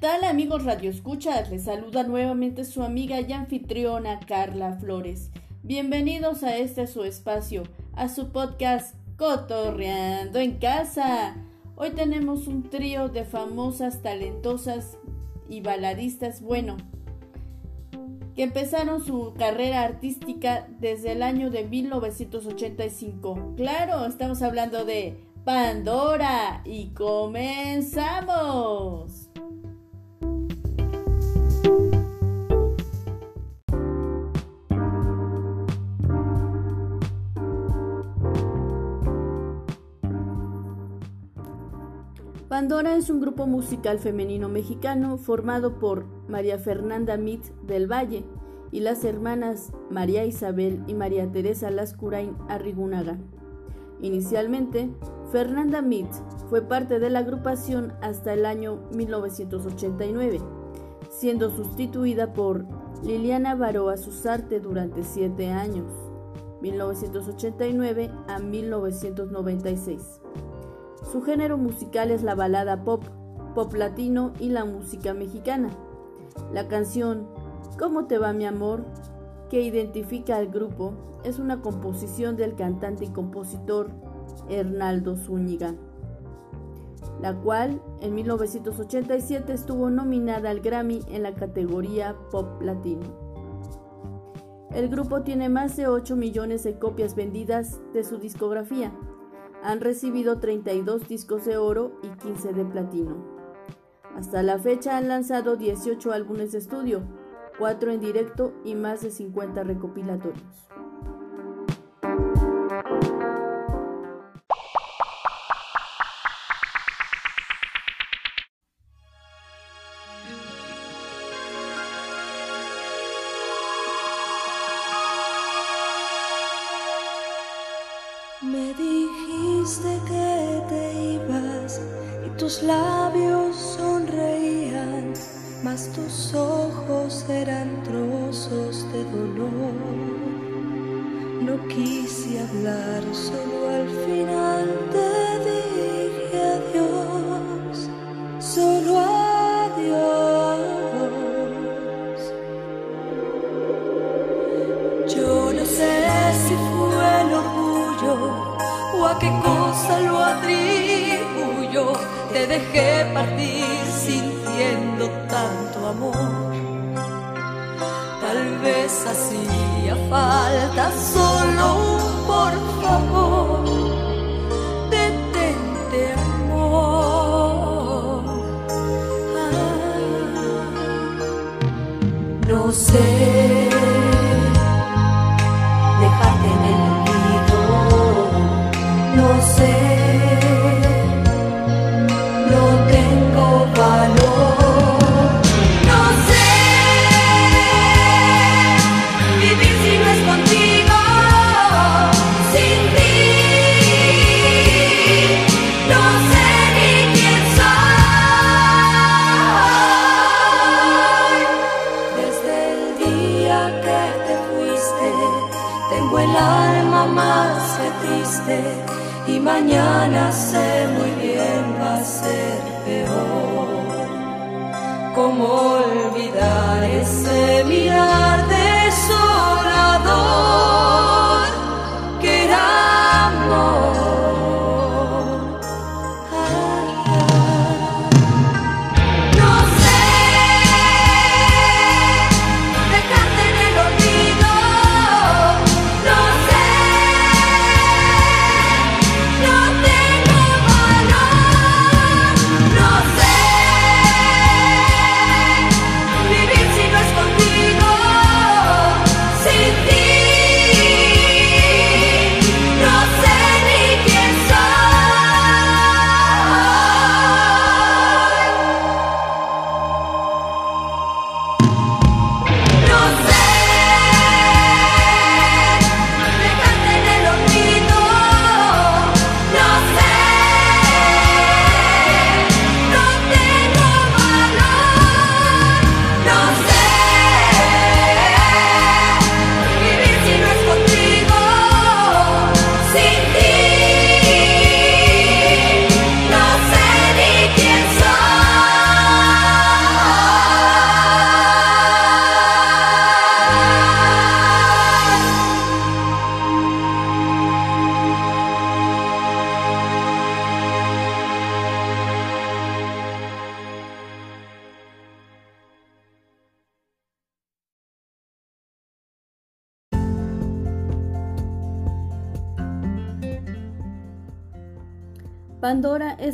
¿Qué tal amigos Radio Escuchas? Les saluda nuevamente su amiga y anfitriona Carla Flores. Bienvenidos a este su espacio, a su podcast Cotorreando en Casa. Hoy tenemos un trío de famosas, talentosas y baladistas, bueno, que empezaron su carrera artística desde el año de 1985. Claro, estamos hablando de Pandora y comenzamos. Pandora es un grupo musical femenino mexicano formado por María Fernanda Mit del Valle y las hermanas María Isabel y María Teresa Lascurain Arrigunaga. Inicialmente, Fernanda Mit fue parte de la agrupación hasta el año 1989, siendo sustituida por Liliana Baroa Susarte durante siete años, 1989 a 1996. Su género musical es la balada pop, pop latino y la música mexicana. La canción ¿Cómo te va mi amor? que identifica al grupo es una composición del cantante y compositor Hernaldo Zúñiga, la cual en 1987 estuvo nominada al Grammy en la categoría Pop Latino. El grupo tiene más de 8 millones de copias vendidas de su discografía han recibido 32 discos de oro y 15 de platino. Hasta la fecha han lanzado 18 álbumes de estudio, 4 en directo y más de 50 recopilatorios.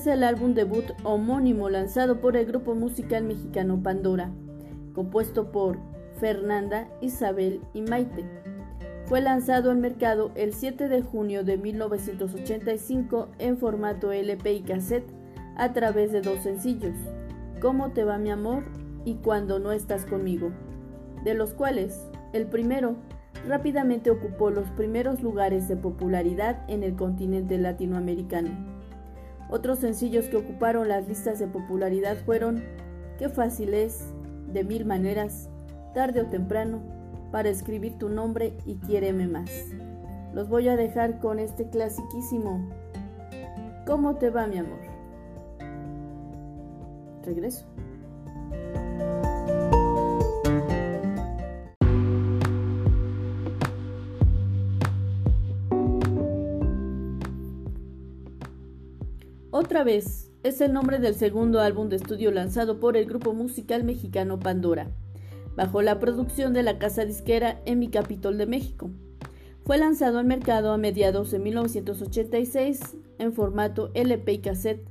El álbum debut homónimo lanzado por el grupo musical mexicano Pandora, compuesto por Fernanda, Isabel y Maite. Fue lanzado al mercado el 7 de junio de 1985 en formato LP y cassette a través de dos sencillos, ¿Cómo te va mi amor? y Cuando no estás conmigo, de los cuales el primero rápidamente ocupó los primeros lugares de popularidad en el continente latinoamericano. Otros sencillos que ocuparon las listas de popularidad fueron Qué fácil es, De mil maneras, Tarde o temprano, Para escribir tu nombre y Quiéreme más. Los voy a dejar con este clasiquísimo ¿Cómo te va mi amor? Regreso. Otra vez es el nombre del segundo álbum de estudio lanzado por el grupo musical mexicano Pandora, bajo la producción de la casa disquera Emi Capitol de México. Fue lanzado al mercado a mediados de 1986 en formato LP y cassette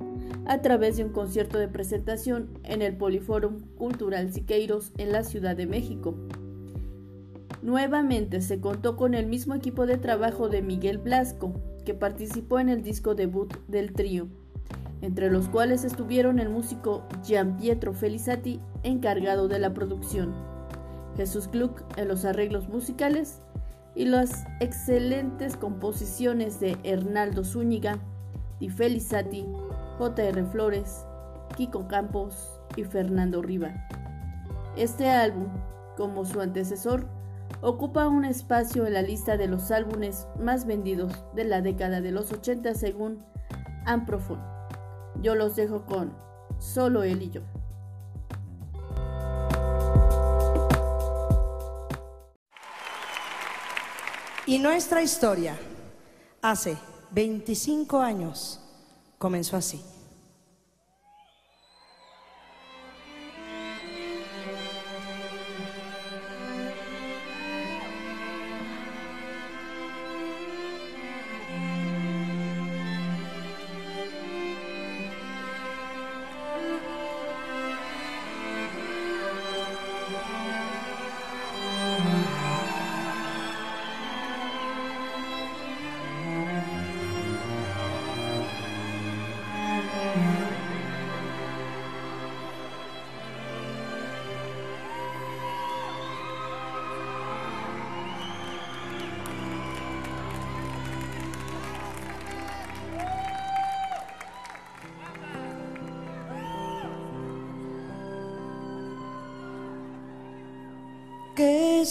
a través de un concierto de presentación en el Poliforum Cultural Siqueiros en la Ciudad de México. Nuevamente se contó con el mismo equipo de trabajo de Miguel Blasco, que participó en el disco debut del trío entre los cuales estuvieron el músico Gian Pietro Felizati, encargado de la producción, Jesús Gluck en los arreglos musicales y las excelentes composiciones de Hernaldo Zúñiga, Di Felizati, J.R. Flores, Kiko Campos y Fernando Riva. Este álbum, como su antecesor, ocupa un espacio en la lista de los álbumes más vendidos de la década de los 80 según Amprofon. Yo los dejo con solo él y yo. Y nuestra historia, hace 25 años, comenzó así.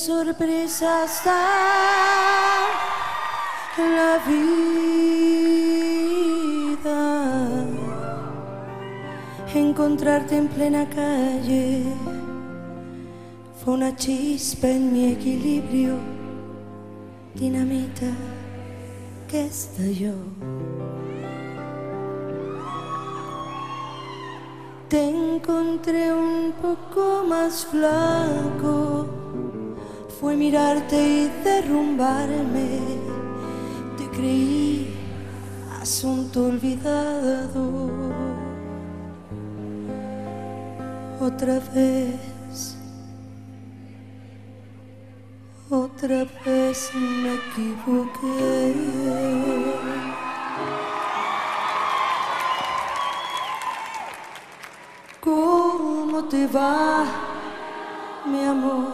Sorpresa está la vida. Encontrarte en plena calle fue una chispa en mi equilibrio, dinamita que estalló. Te encontré un poco más flaco fue mirarte y derrumbarme. Te creí asunto olvidado. Otra vez, otra vez me equivoqué. ¿Cómo te va, mi amor?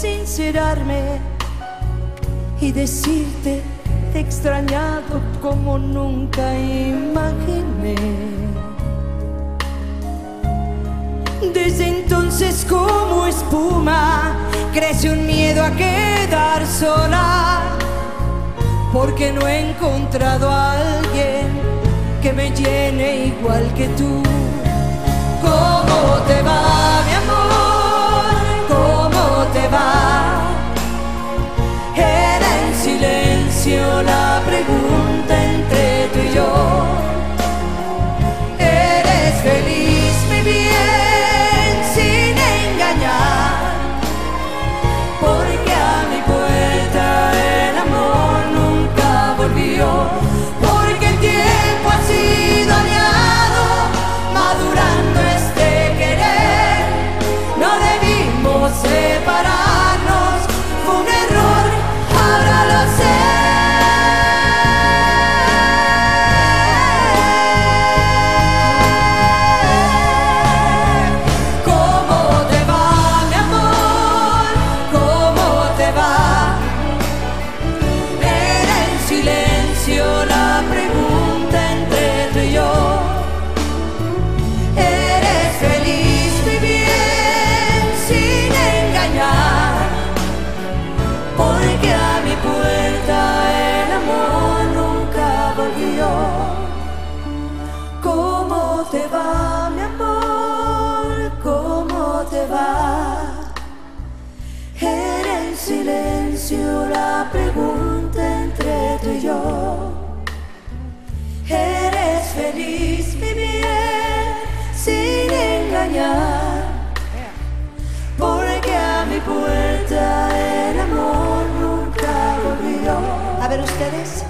Sincerarme y decirte te he extrañado como nunca imaginé. Desde entonces como espuma crece un miedo a quedar sola porque no he encontrado a alguien que me llene igual que tú. ¿Cómo te va, mi amor? La pregunta entre tú y yo. Porque a mi puerta el amor nunca volvió. A ver ustedes.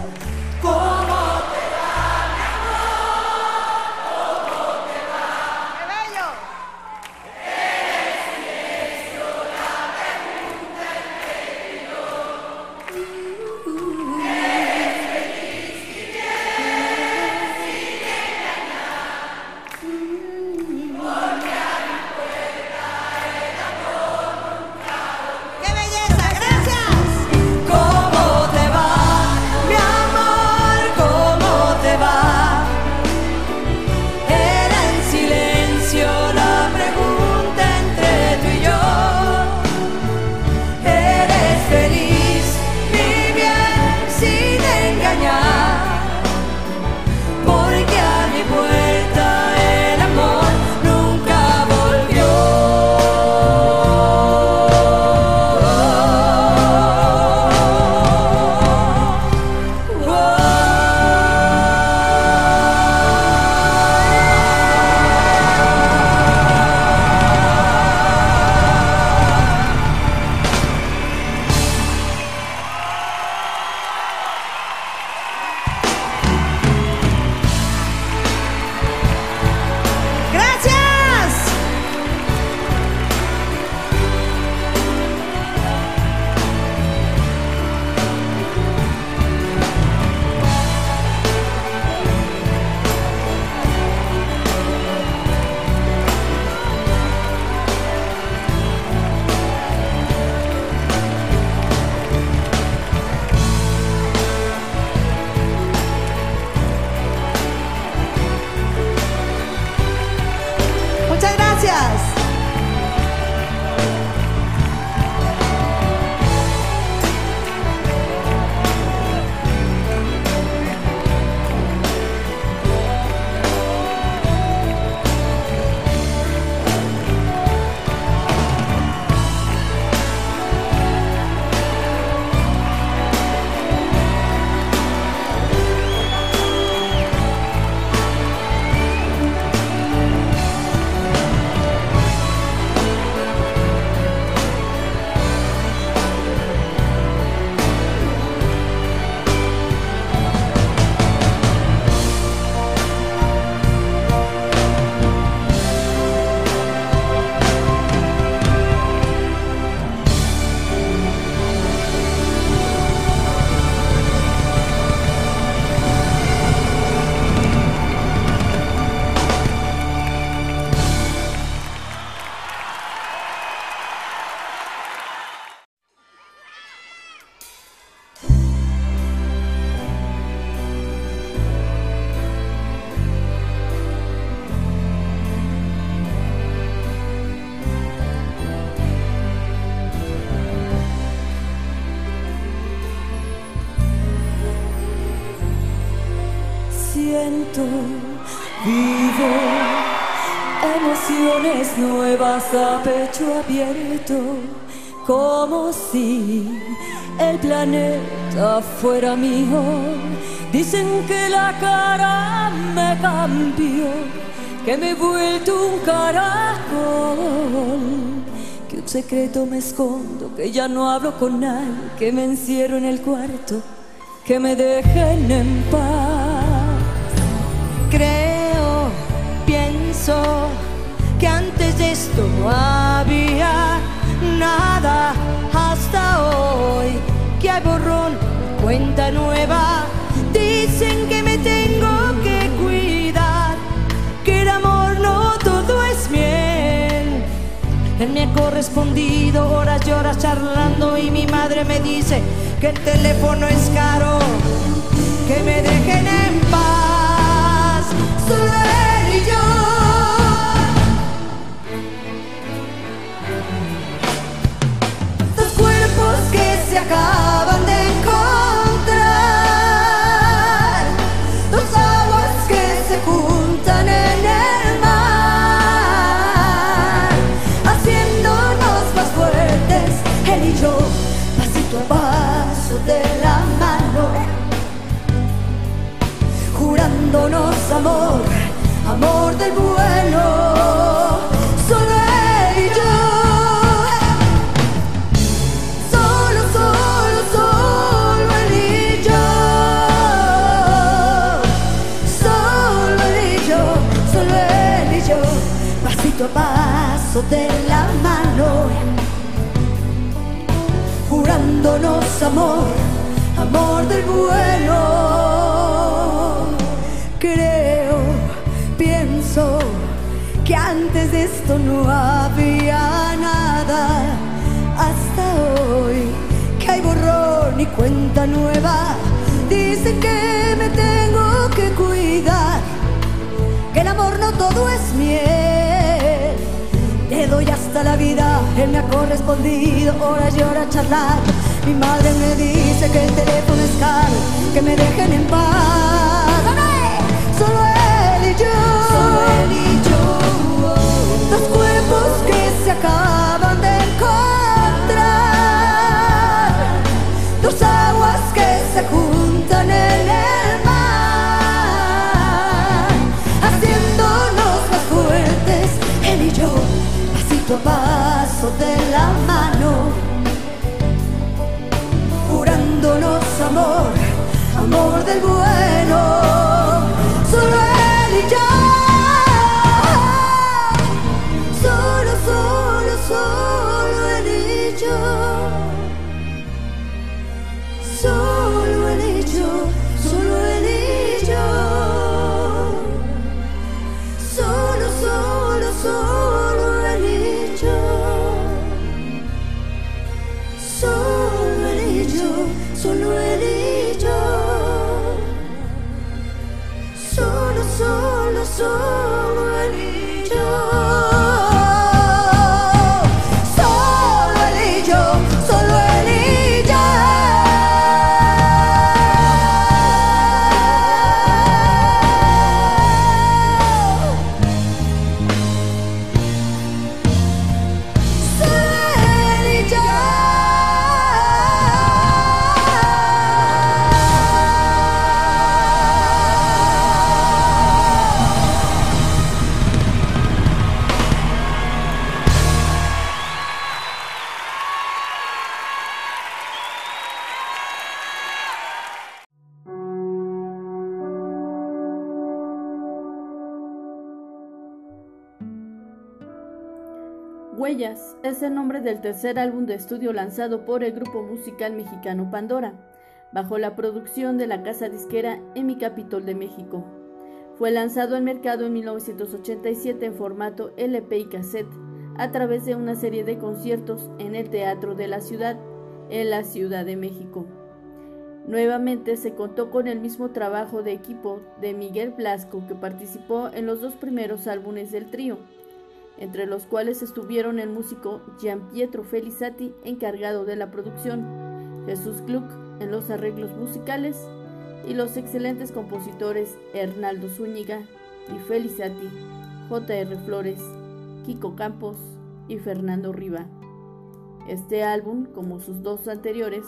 Nuevas a pecho abierto, como si el planeta fuera mío. Dicen que la cara me cambió, que me he vuelto un caracol, que un secreto me escondo, que ya no hablo con nadie, que me encierro en el cuarto, que me dejen en paz. Creo, pienso esto no había nada hasta hoy, que hay borrón, cuenta nueva. Dicen que me tengo que cuidar, que el amor no todo es miel. Él me ha correspondido horas y charlando y mi madre me dice que el teléfono es caro, que me dejen en paz. Solo él y yo. Se acaban de encontrar, dos aguas que se juntan en el mar, haciéndonos más fuertes, él y yo, pasito a paso de la mano, jurándonos amor, amor del bueno, nueva. Dicen que me tengo que cuidar, que el amor no todo es miel. Le doy hasta la vida, él me ha correspondido horas y horas charlar. Mi madre me dice que el teléfono es caro, que me dejen en paz. Solo él y yo, solo él y yo. Dos cuerpos que se acaban amor del bueno, nombre del tercer álbum de estudio lanzado por el grupo musical mexicano Pandora, bajo la producción de la casa disquera Emi Capitol de México. Fue lanzado al mercado en 1987 en formato LP y cassette, a través de una serie de conciertos en el Teatro de la Ciudad, en la Ciudad de México. Nuevamente se contó con el mismo trabajo de equipo de Miguel Blasco que participó en los dos primeros álbumes del trío, entre los cuales estuvieron el músico Gian Pietro Felizati encargado de la producción, Jesús Gluck en los arreglos musicales y los excelentes compositores Hernaldo Zúñiga y Felizati, J.R. Flores, Kiko Campos y Fernando Riva. Este álbum, como sus dos anteriores,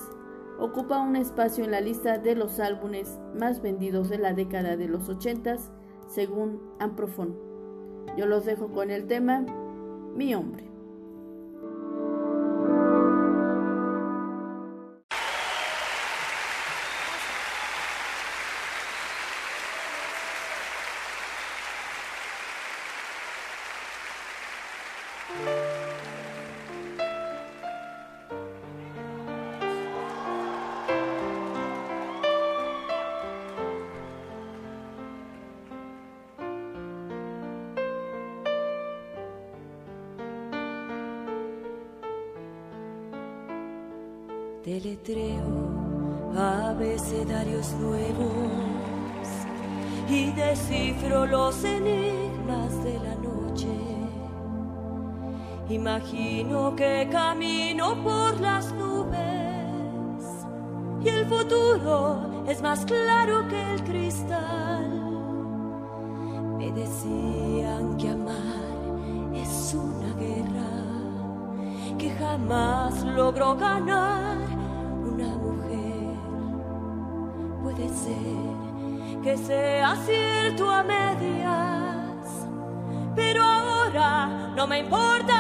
ocupa un espacio en la lista de los álbumes más vendidos de la década de los 80 según Amprofon. Yo los dejo con el tema Mi hombre. Deletreo abecedarios nuevos y descifro los enigmas de la noche. Imagino que camino por las nubes y el futuro es más claro que el cristal. Me decían que amar es una guerra que jamás logró ganar que sea cierto a medias, pero ahora no me importa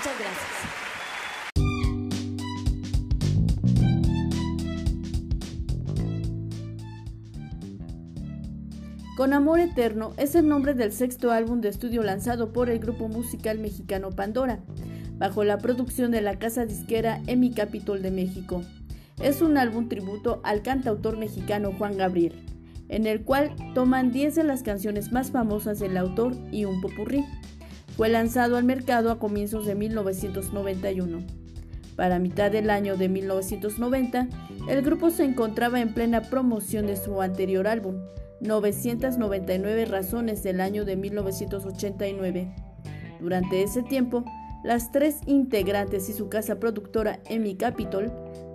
Muchas gracias. Con Amor Eterno es el nombre del sexto álbum de estudio lanzado por el grupo musical mexicano Pandora, bajo la producción de la casa disquera Emi Capitol de México. Es un álbum tributo al cantautor mexicano Juan Gabriel, en el cual toman 10 de las canciones más famosas del autor y un popurrí. Fue lanzado al mercado a comienzos de 1991. Para mitad del año de 1990, el grupo se encontraba en plena promoción de su anterior álbum, 999 razones del año de 1989. Durante ese tiempo, las tres integrantes y su casa productora Emi Capitol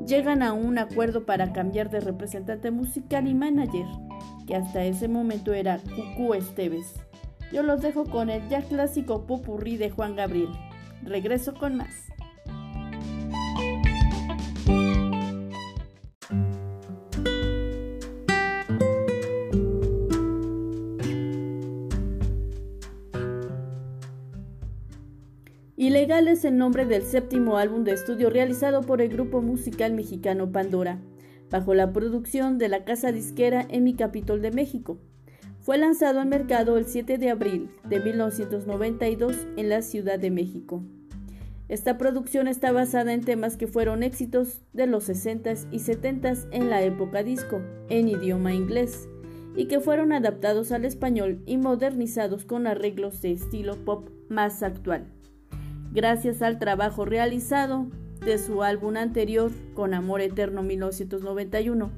llegan a un acuerdo para cambiar de representante musical y manager, que hasta ese momento era Cucú Esteves. Yo los dejo con el ya clásico popurrí de Juan Gabriel. Regreso con más. Ilegal es el nombre del séptimo álbum de estudio realizado por el grupo musical mexicano Pandora, bajo la producción de la casa disquera Emi Capitol de México. Fue lanzado al mercado el 7 de abril de 1992 en la Ciudad de México. Esta producción está basada en temas que fueron éxitos de los 60s y 70s en la época disco, en idioma inglés, y que fueron adaptados al español y modernizados con arreglos de estilo pop más actual gracias al trabajo realizado de su álbum anterior, Con Amor Eterno 1991,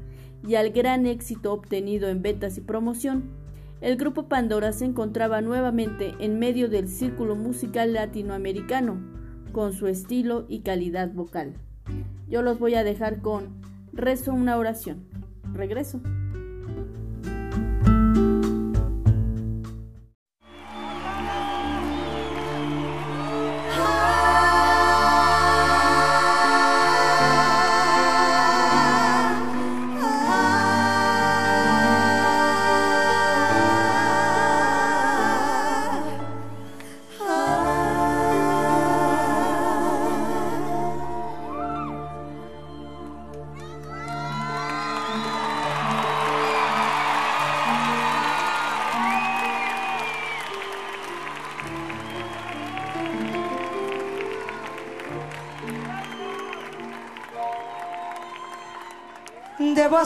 y al gran éxito obtenido en ventas y promoción, el grupo Pandora se encontraba nuevamente en medio del círculo musical latinoamericano, con su estilo y calidad vocal. Yo los voy a dejar con Rezo una oración. Regreso.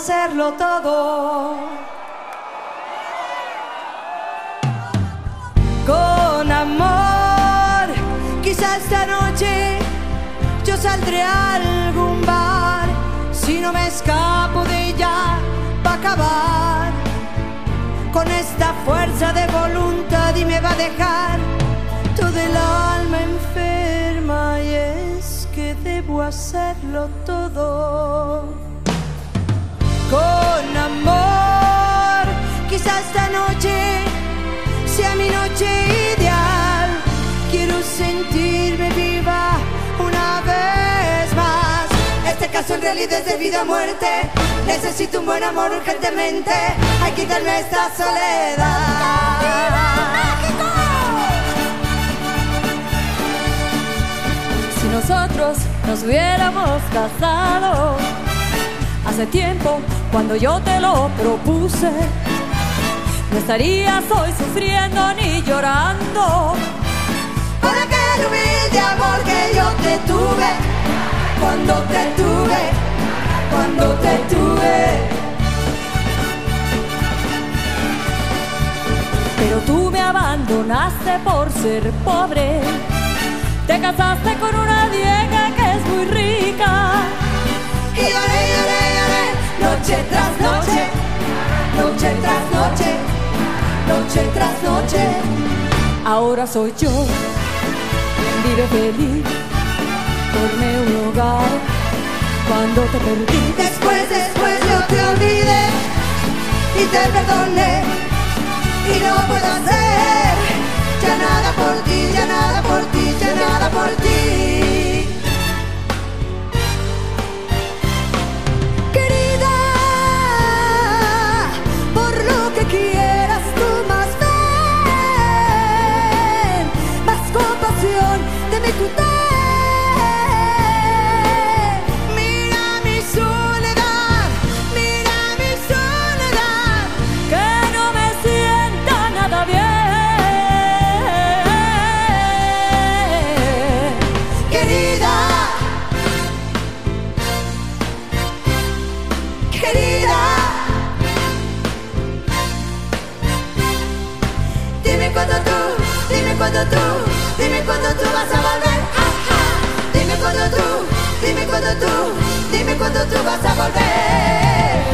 Hacerlo todo con amor. Quizá esta noche yo saldré a algún bar. Si no me escapo de ella, va a acabar con esta fuerza de voluntad y me va a dejar sentirme viva una vez más. Este caso en realidad es de vida o muerte. Necesito un buen amor urgentemente. Hay que quitarme esta soledad. Si nosotros nos hubiéramos casado hace tiempo cuando yo te lo propuse, no estarías hoy sufriendo ni llorando. Por aquel humilde amor que yo te tuve, cuando te tuve, cuando te tuve. Pero tú me abandonaste por ser pobre. Te casaste con una vieja que es muy rica. Y lloré, lloré, lloré, noche tras noche, noche tras noche, noche tras noche. Ahora soy yo vive feliz. Formé un hogar cuando te perdí. Después, después yo te olvidé y te perdoné y no puedo hacer ya nada por ti, ya nada por ti, ya nada por ti. Dime cuando tú, vas a volver. Dime cuando tú, dime cuando tú, dime cuando tú vas a volver.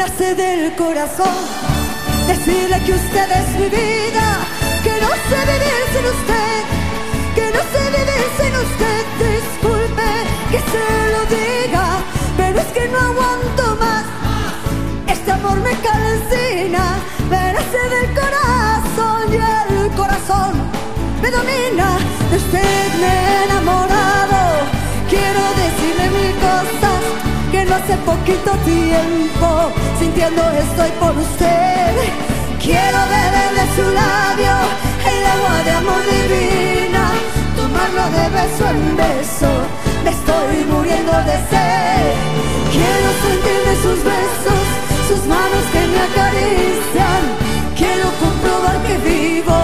Nace del corazón decirle que usted es mi vida, que no sé vivir sin usted, que no sé vivir sin usted. Disculpe que se lo diga, pero es que no aguanto más. Este amor me calcina, me del corazón y el corazón me domina. Usted me he hace poquito tiempo sintiendo estoy por usted. Quiero beber de su labio el agua de amor divina, tomarlo de beso en beso. Me estoy muriendo de sed. Quiero sentir de sus besos, sus manos que me acarician. Quiero comprobar que vivo,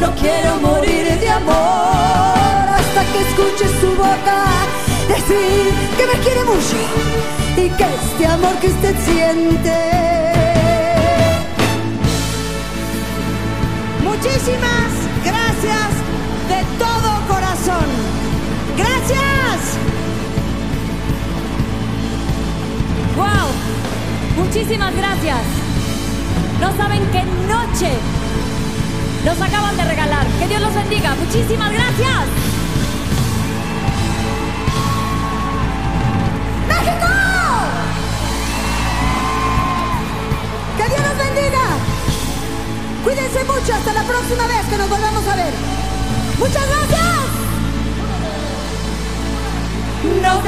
no quiero morir de amor hasta que escuche su boca decir que me quiere mucho este amor que usted siente. Muchísimas gracias de todo corazón. Gracias. ¡Wow! Muchísimas gracias. No saben qué noche nos acaban de regalar. Que Dios los bendiga. Muchísimas gracias. Hasta la próxima vez que nos volvamos a ver. Muchas gracias. Nos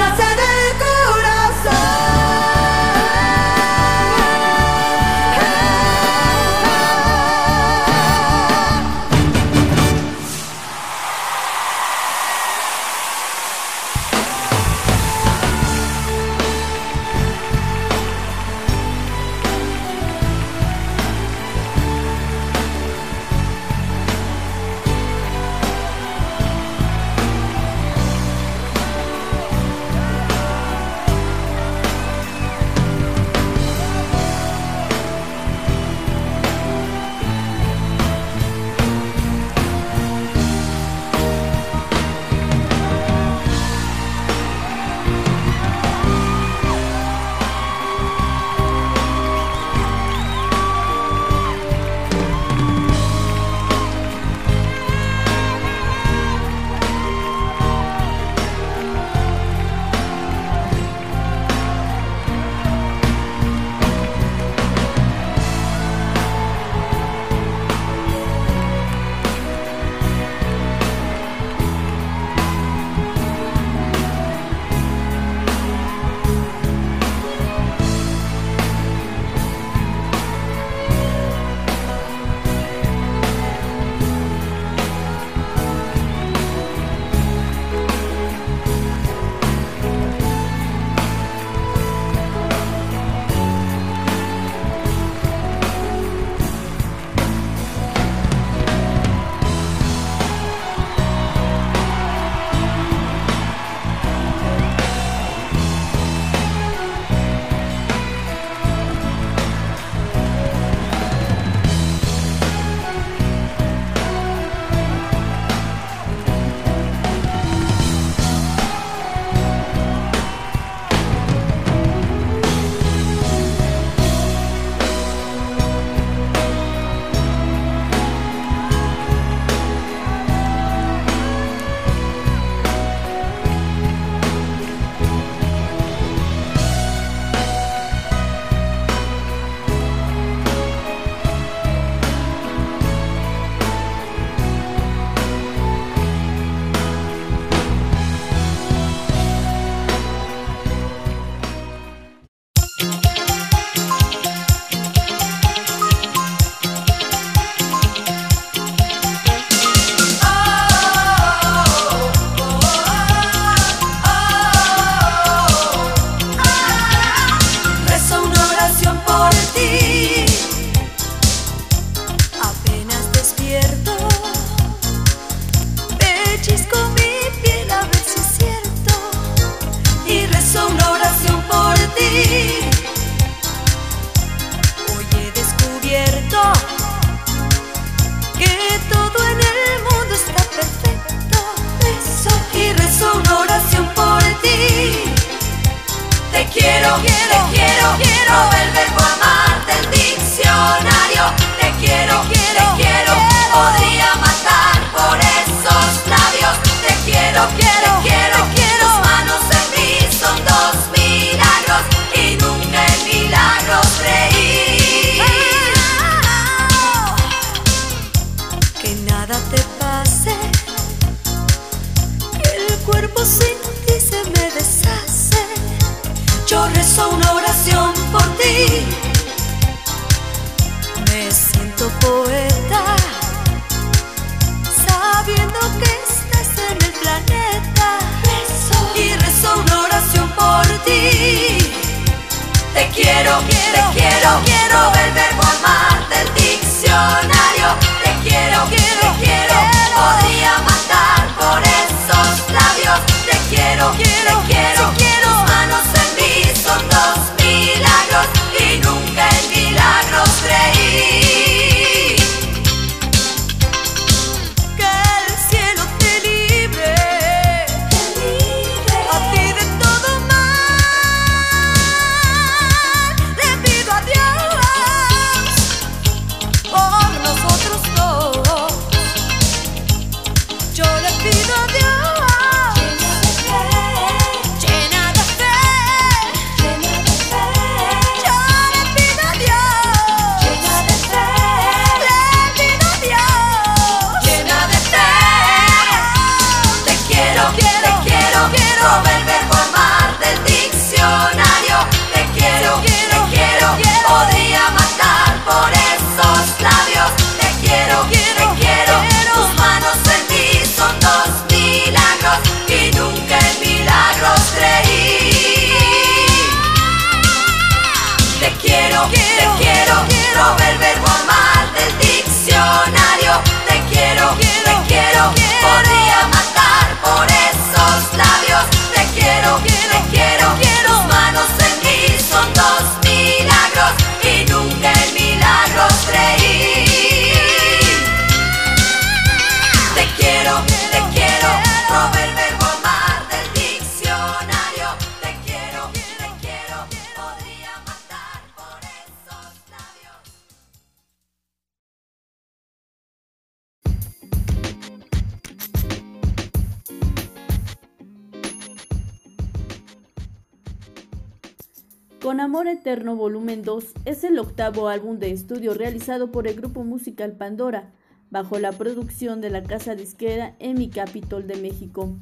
es el octavo álbum de estudio realizado por el grupo musical Pandora, bajo la producción de la casa disquera EMI Capitol de México.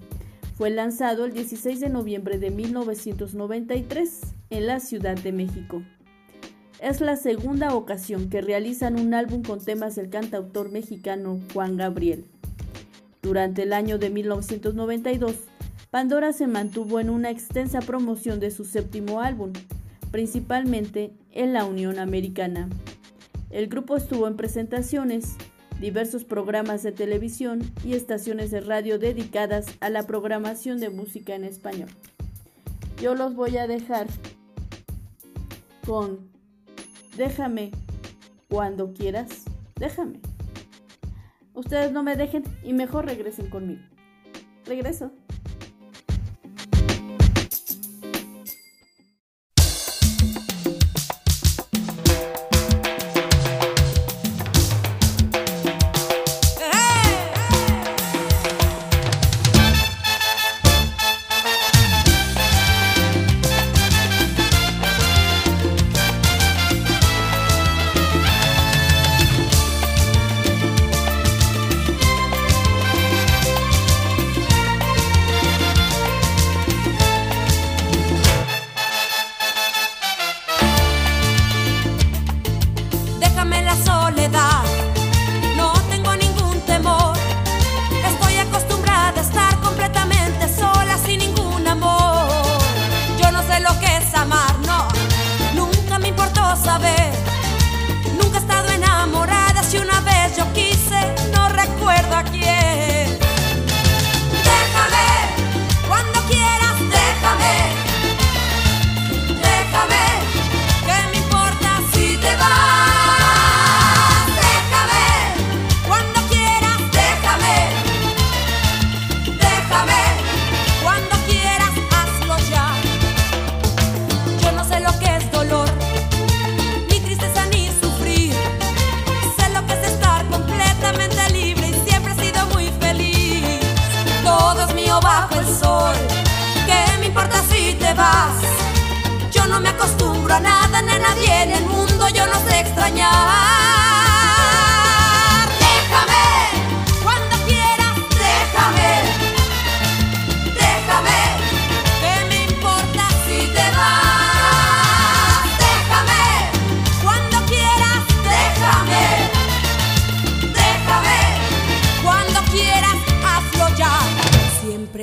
Fue lanzado el 16 de noviembre de 1993 en la Ciudad de México. Es la segunda ocasión que realizan un álbum con temas del cantautor mexicano Juan Gabriel. Durante el año de 1992, Pandora se mantuvo en una extensa promoción de su séptimo álbum, principalmente en la Unión Americana. El grupo estuvo en presentaciones, diversos programas de televisión y estaciones de radio dedicadas a la programación de música en español. Yo los voy a dejar con Déjame cuando quieras, déjame. Ustedes no me dejen y mejor regresen conmigo. Regreso.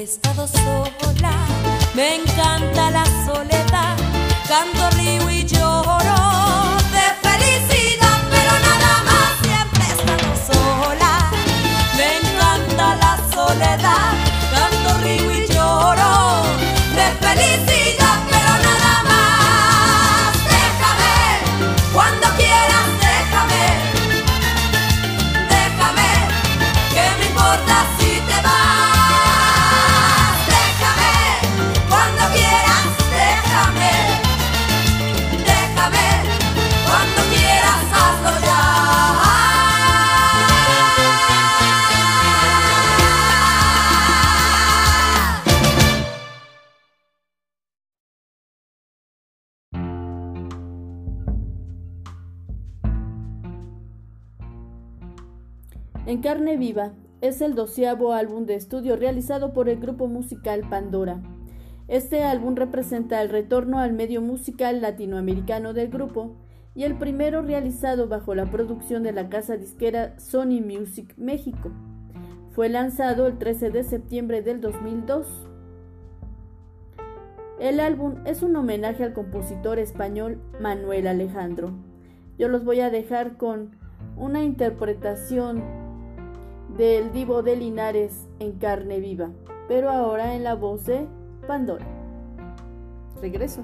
Estado sola. Me encanta la soledad, canto, río y lloro viva es el doceavo álbum de estudio realizado por el grupo musical Pandora. Este álbum representa el retorno al medio musical latinoamericano del grupo y el primero realizado bajo la producción de la casa disquera Sony Music México. Fue lanzado el 13 de septiembre del 2002. El álbum es un homenaje al compositor español Manuel Alejandro. Yo los voy a dejar con una interpretación del Divo de Linares en carne viva, pero ahora en la voz de Pandora. Regreso.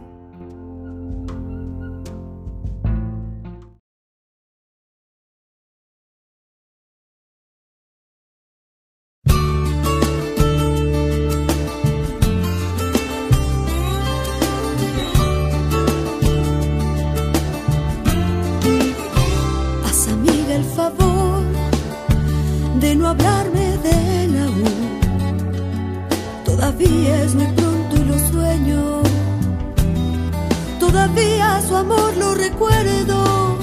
No hablarme de la U. Todavía es muy pronto y lo sueño. Todavía su amor lo recuerdo.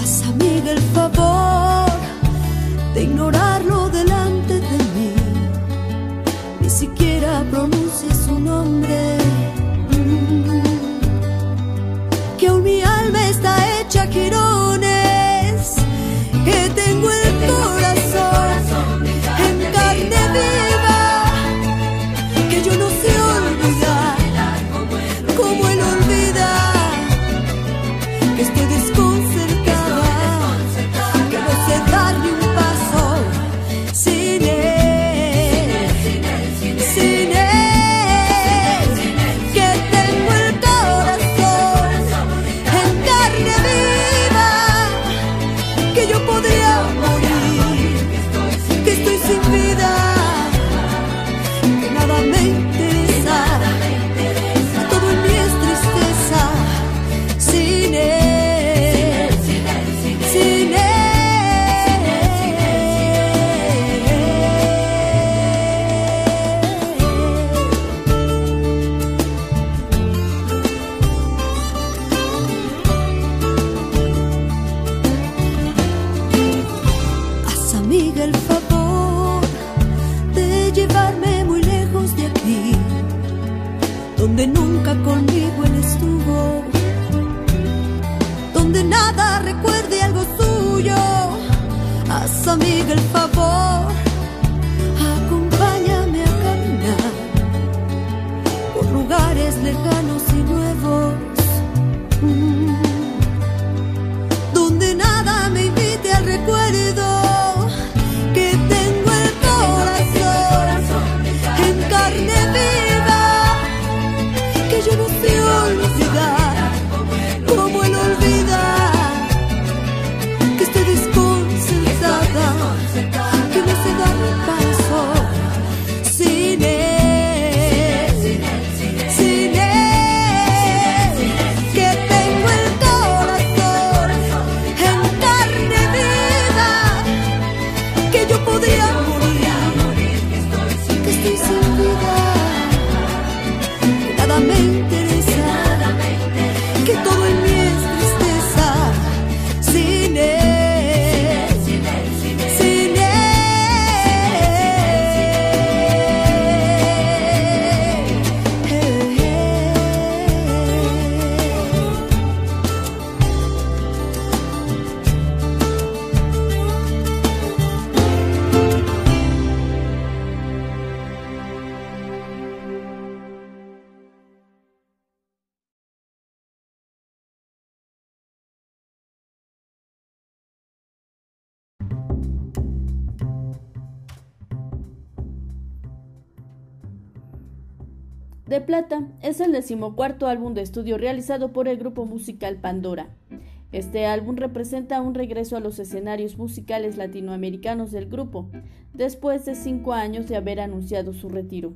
Haz amiga el favor de ignorarlo delante de mí. Ni siquiera pronuncie su nombre. Mm que aún mi alma está hecha girones, que yo no sé olvidar como de Plata es el decimocuarto álbum de estudio realizado por el grupo musical Pandora. Este álbum representa un regreso a los escenarios musicales latinoamericanos del grupo, después de cinco años de haber anunciado su retiro.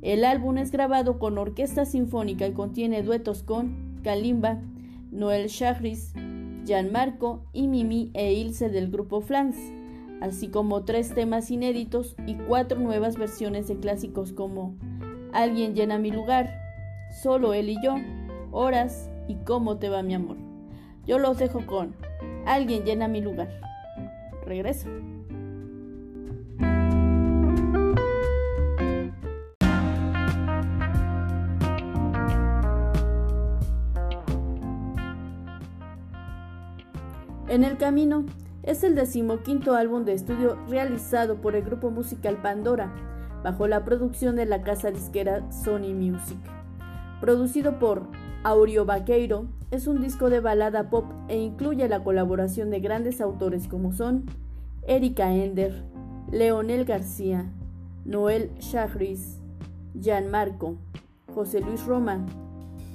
El álbum es grabado con orquesta sinfónica y contiene duetos con Kalimba, Noel Chagris, Gianmarco y Mimi e Ilse del grupo Flans, así como tres temas inéditos y cuatro nuevas versiones de clásicos como Alguien llena mi lugar, Solo él y yo, Horas y Cómo te va mi amor. Yo los dejo con Alguien llena mi lugar. Regreso. En el camino es el decimoquinto álbum de estudio realizado por el grupo musical Pandora, bajo la producción de la casa disquera Sony Music. Producido por Aureo Vaqueiro, es un disco de balada pop e incluye la colaboración de grandes autores como son Erika Ender, Leonel García, Noel Chagris, Marco, José Luis Román,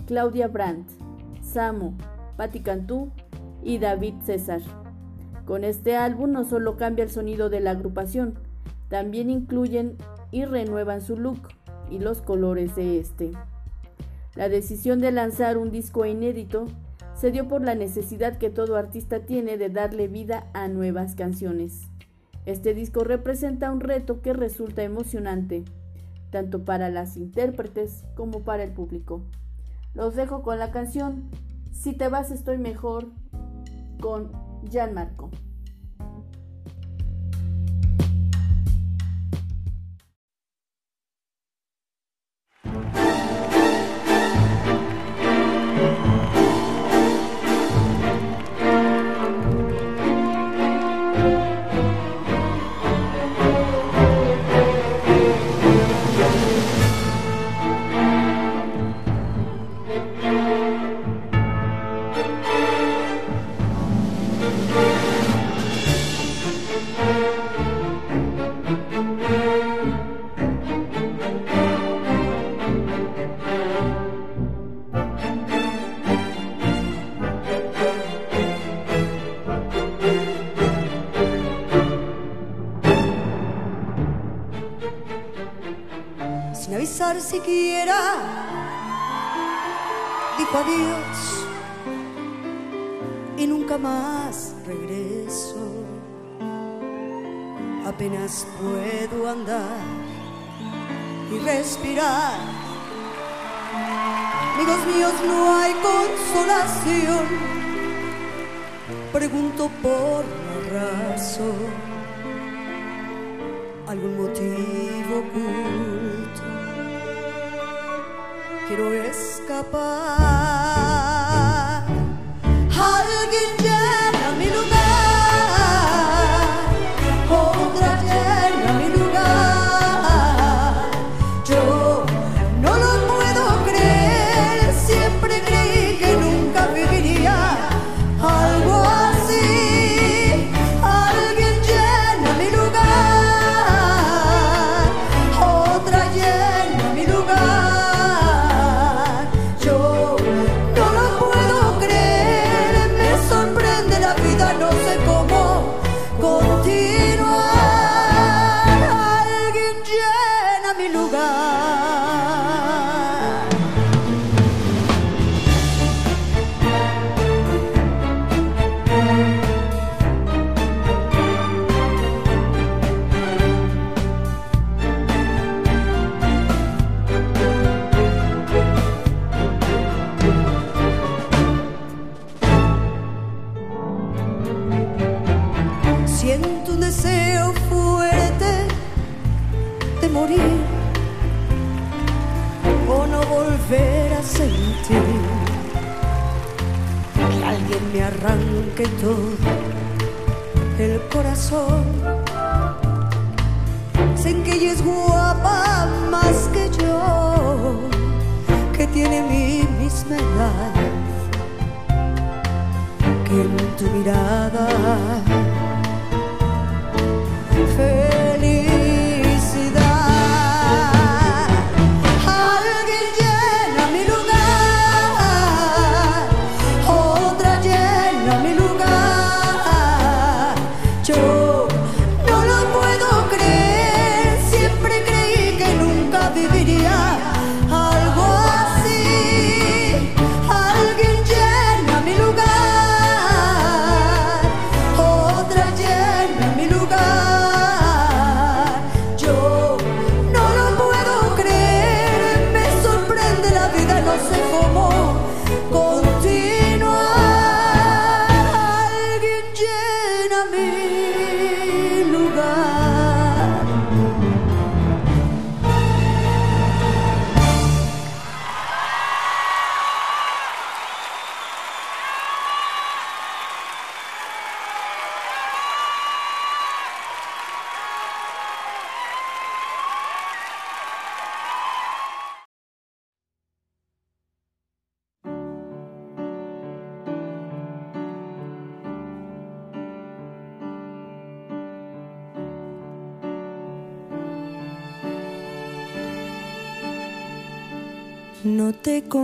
Claudia Brandt, Samo, Patti Cantú y David César. Con este álbum no solo cambia el sonido de la agrupación, también incluyen y renuevan su look y los colores de este. La decisión de lanzar un disco inédito se dio por la necesidad que todo artista tiene de darle vida a nuevas canciones. Este disco representa un reto que resulta emocionante, tanto para las intérpretes como para el público. Los dejo con la canción Si te vas estoy mejor con Marco. Amigos míos, no hay consolación. Pregunto por la razón, algún motivo oculto quiero escapar. Mirada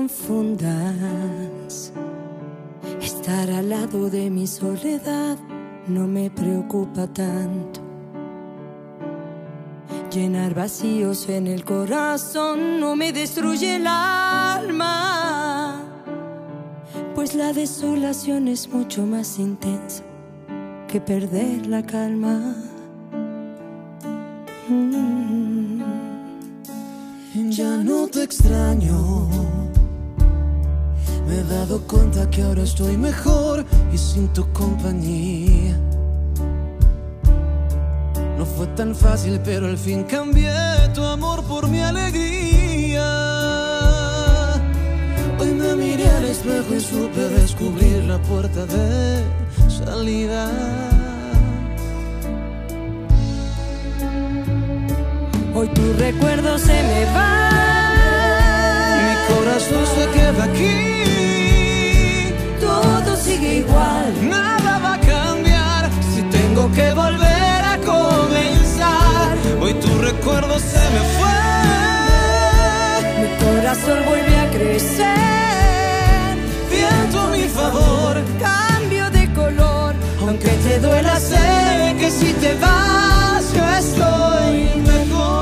confundas. Estar al lado de mi soledad no me preocupa tanto. Llenar vacíos en el corazón no me destruye el alma, pues la desolación es mucho más intensa que perder la calma. Mm. Ya no te extraño. Me he dado cuenta que ahora estoy mejor y sin tu compañía. No fue tan fácil, pero al fin cambié tu amor por mi alegría. Hoy me miré al espejo y supe descubrir la puerta de salida. Hoy tu recuerdo se me va. Mi corazón se queda aquí. Que volver a comenzar. Hoy tu recuerdo se me fue. Mi corazón vuelve a crecer. Viento a mi favor, Cambio de color. aunque te duela, sé que si te vas yo estoy mejor.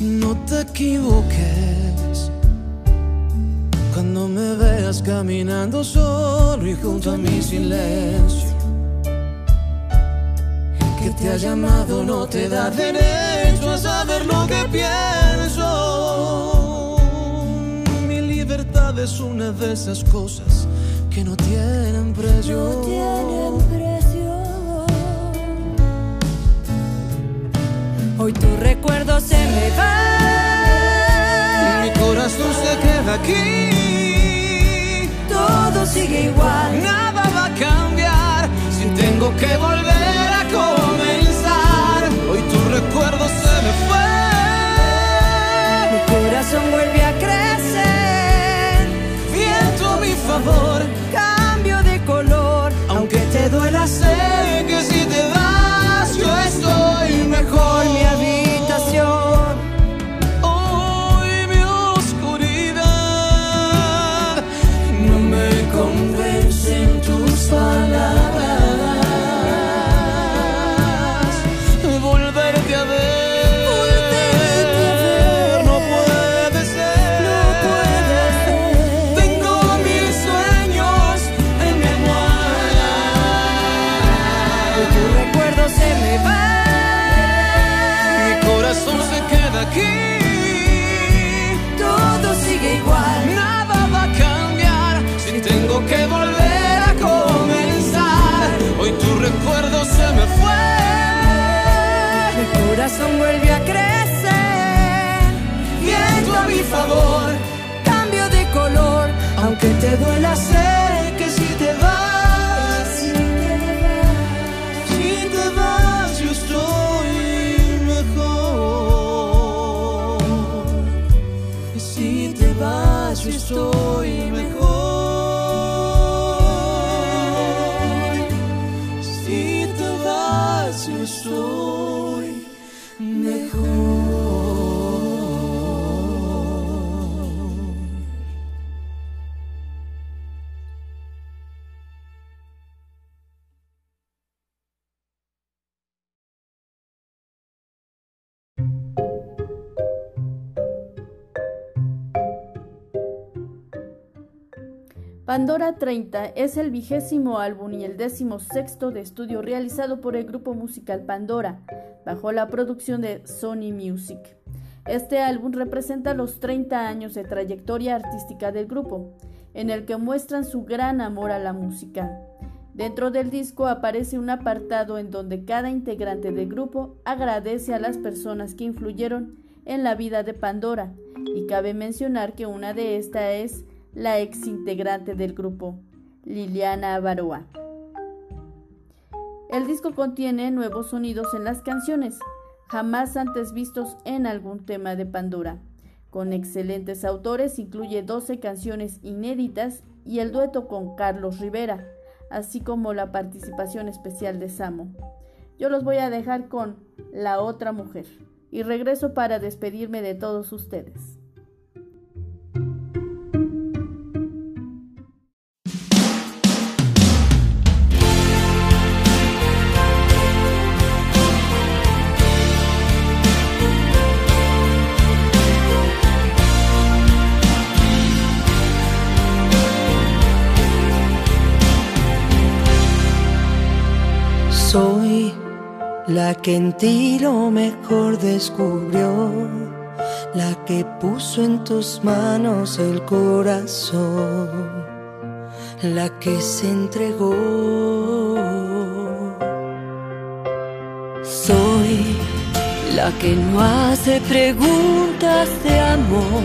No te equivoques caminando solo y junto a mi silencio. Que te ha llamado no te da derecho a saber lo que pienso. Mi libertad es una de esas cosas que no tienen precio. No tienen precio. Hoy tu recuerdo se me va. Mi corazón se queda aquí. Todo sigue igual. Nada va a cambiar si tengo que volver a comenzar. Hoy tu recuerdo se me fue. Mi corazón vuelve a crecer. Viento a mi favor, aunque te duela, sé Pandora 30 es el vigésimo álbum y el décimo sexto de estudio realizado por el grupo musical Pandora, bajo la producción de Sony Music. Este álbum representa los 30 años de trayectoria artística del grupo, en el que muestran su gran amor a la música. Dentro del disco aparece un apartado en donde cada integrante del grupo agradece a las personas que influyeron en la vida de Pandora, y cabe mencionar que una de estas es la ex integrante del grupo, Liliana Avaroa. El disco contiene nuevos sonidos en las canciones, jamás antes vistos en algún tema de Pandora. Con excelentes autores incluye 12 canciones inéditas y el dueto con Carlos Rivera, así como la participación especial de Samo. Yo los voy a dejar con La otra mujer y regreso para despedirme de todos ustedes. Que en ti lo mejor descubrió, la que puso en tus manos el corazón, la que se entregó. Soy la que no hace preguntas de amor,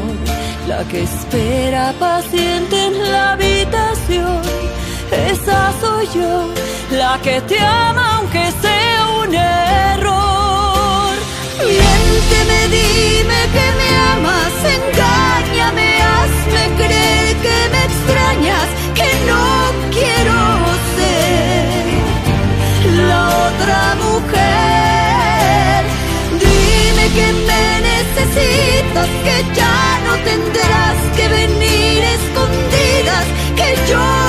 la que espera paciente en la habitación. Esa soy yo, la que te ama aunque sea error. Miénteme, dime que me amas, engáñame, hazme creer que me extrañas, que no quiero ser la otra mujer. Dime que me necesitas, que ya no tendrás que venir escondidas, que yo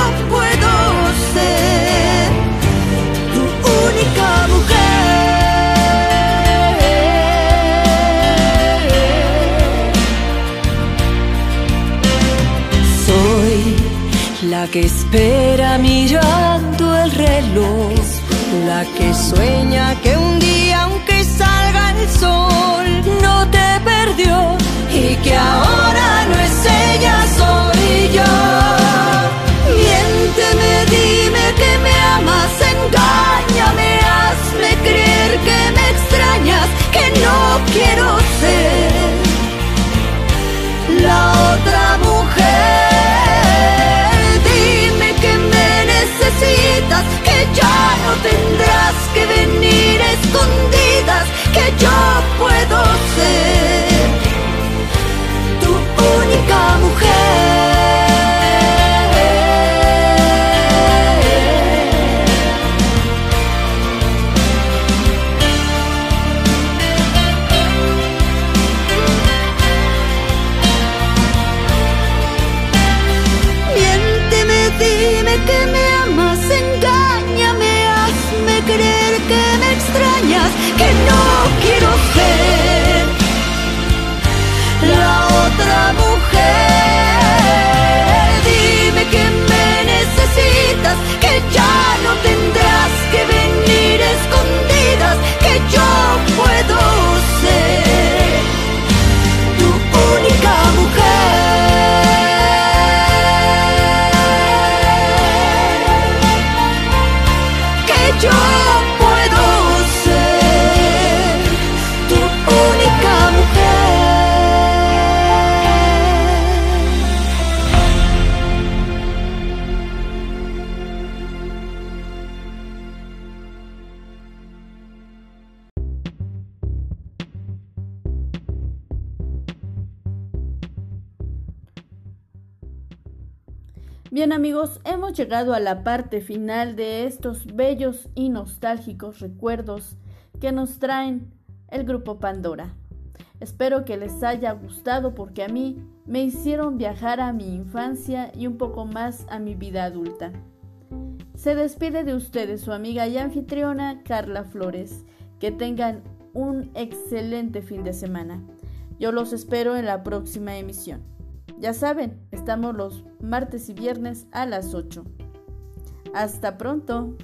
que espera mirando el reloj, la que sueña que un día aunque salga el sol no te perdió y que ahora no es ella, soy yo. Miénteme, dime que me amas, engáñame, hazme creer que me extrañas, que no quiero ser la otra ya no tendrás que venir escondidas, que yo puedo ser tu única mujer. Llegado a la parte final de estos bellos y nostálgicos recuerdos que nos traen el grupo Pandora. Espero que les haya gustado porque a mí me hicieron viajar a mi infancia y un poco más a mi vida adulta. Se despide de ustedes su amiga y anfitriona Carla Flores. Que tengan un excelente fin de semana. Yo los espero en la próxima emisión. Ya saben, estamos los martes y viernes a las 8. Hasta pronto.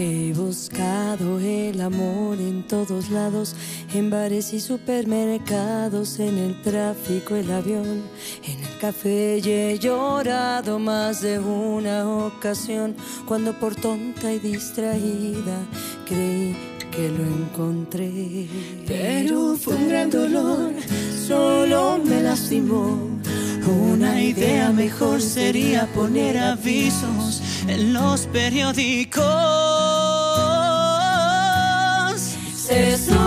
He buscado el amor en todos lados, en bares y supermercados, en el tráfico, el avión, en el café y he llorado más de una ocasión cuando por tonta y distraída creí que lo encontré. Pero fue un gran dolor, solo me lastimó. Una idea mejor sería poner avisos en los periódicos. Se solicita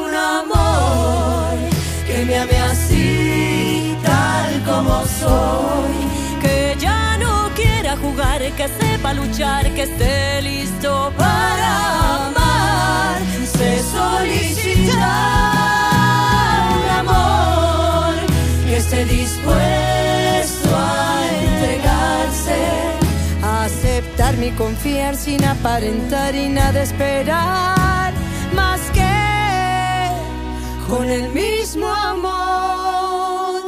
un amor que me ame así, tal como soy. Que ya no quiera jugar, que sepa luchar, que esté listo para amar. Se solicita un amor que esté dispuesto Aceptar mi confiar sin aparentar y nada esperar más que con el mismo amor.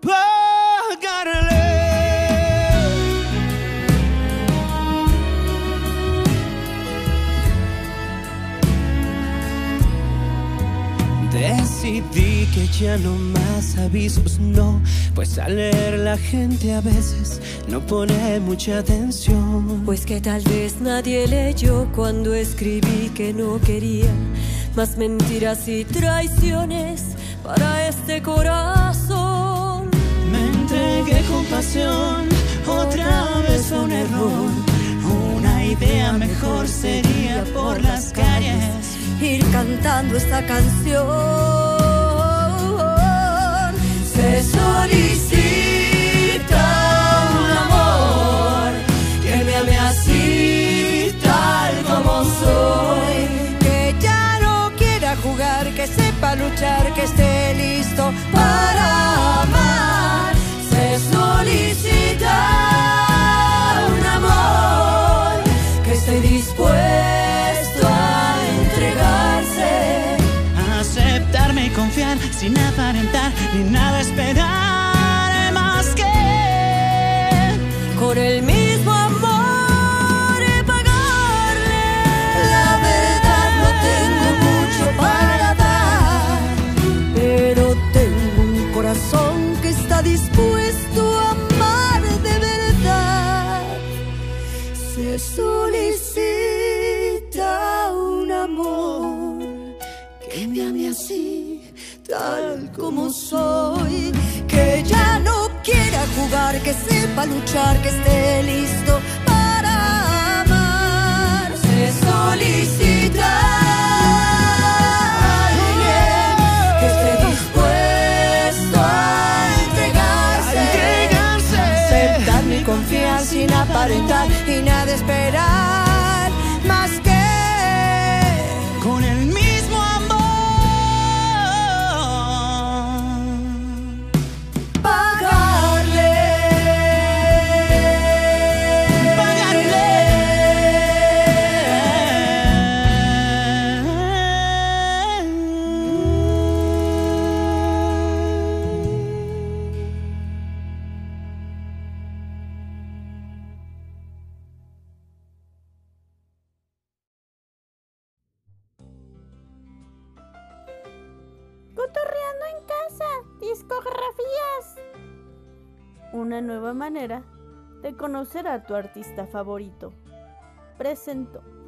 Pagarle. Decidí que ya no más avisos, no, pues al leer la gente a veces no pone mucha atención. Pues que tal vez nadie leyó cuando escribí que no quería más mentiras y traiciones para este corazón. Me entregué con pasión, otra vez fue un error. Una idea mejor sería por las calles ir cantando esta canción. Luchar, que esté listo para amar. Se solicita un amor que esté dispuesto a entregarse, a aceptarme y confiar sin aparentar ni nada que sepa luchar, que esté listo para amar. A tu artista favorito. Presento.